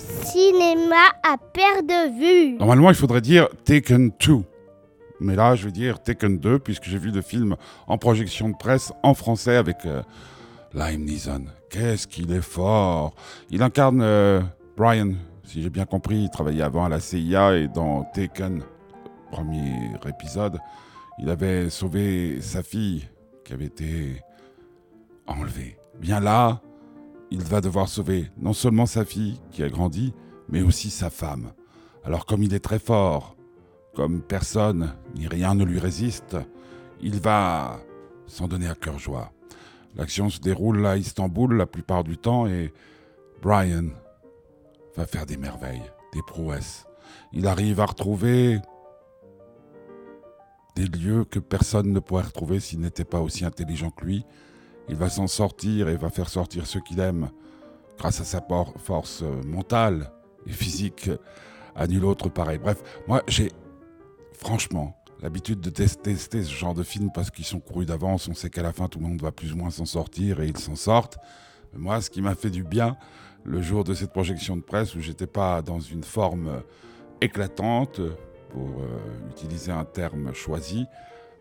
cinéma à perte de vue. Normalement, il faudrait dire Taken 2. Mais là, je vais dire Taken 2, puisque j'ai vu le film en projection de presse en français avec euh, Liam Neeson. Qu'est-ce qu'il est fort Il incarne euh, Brian, si j'ai bien compris. Il travaillait avant à la CIA et dans Taken, premier épisode, il avait sauvé sa fille qui avait été enlevée. Bien là, il va devoir sauver non seulement sa fille qui a grandi, mais aussi sa femme. Alors comme il est très fort, comme personne ni rien ne lui résiste, il va s'en donner à cœur joie. L'action se déroule à Istanbul la plupart du temps et Brian va faire des merveilles, des prouesses. Il arrive à retrouver des lieux que personne ne pourrait retrouver s'il n'était pas aussi intelligent que lui. Il va s'en sortir et va faire sortir ceux qu'il aime grâce à sa force mentale et physique à nul autre pareil. Bref, moi j'ai franchement l'habitude de tester ce genre de film parce qu'ils sont courus d'avance, on sait qu'à la fin tout le monde va plus ou moins s'en sortir et ils s'en sortent. moi, ce qui m'a fait du bien le jour de cette projection de presse où j'étais pas dans une forme éclatante, pour euh, utiliser un terme choisi,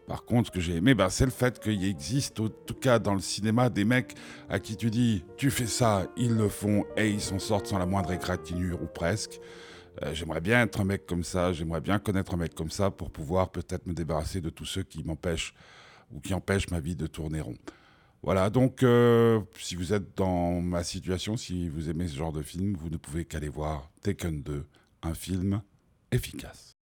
par contre, ce que j'ai aimé, ben, c'est le fait qu'il existe, en tout cas dans le cinéma, des mecs à qui tu dis tu fais ça, ils le font et ils s'en sortent sans la moindre égratignure ou presque. Euh, j'aimerais bien être un mec comme ça, j'aimerais bien connaître un mec comme ça pour pouvoir peut-être me débarrasser de tous ceux qui m'empêchent ou qui empêchent ma vie de tourner rond. Voilà, donc euh, si vous êtes dans ma situation, si vous aimez ce genre de film, vous ne pouvez qu'aller voir Taken 2, un film efficace.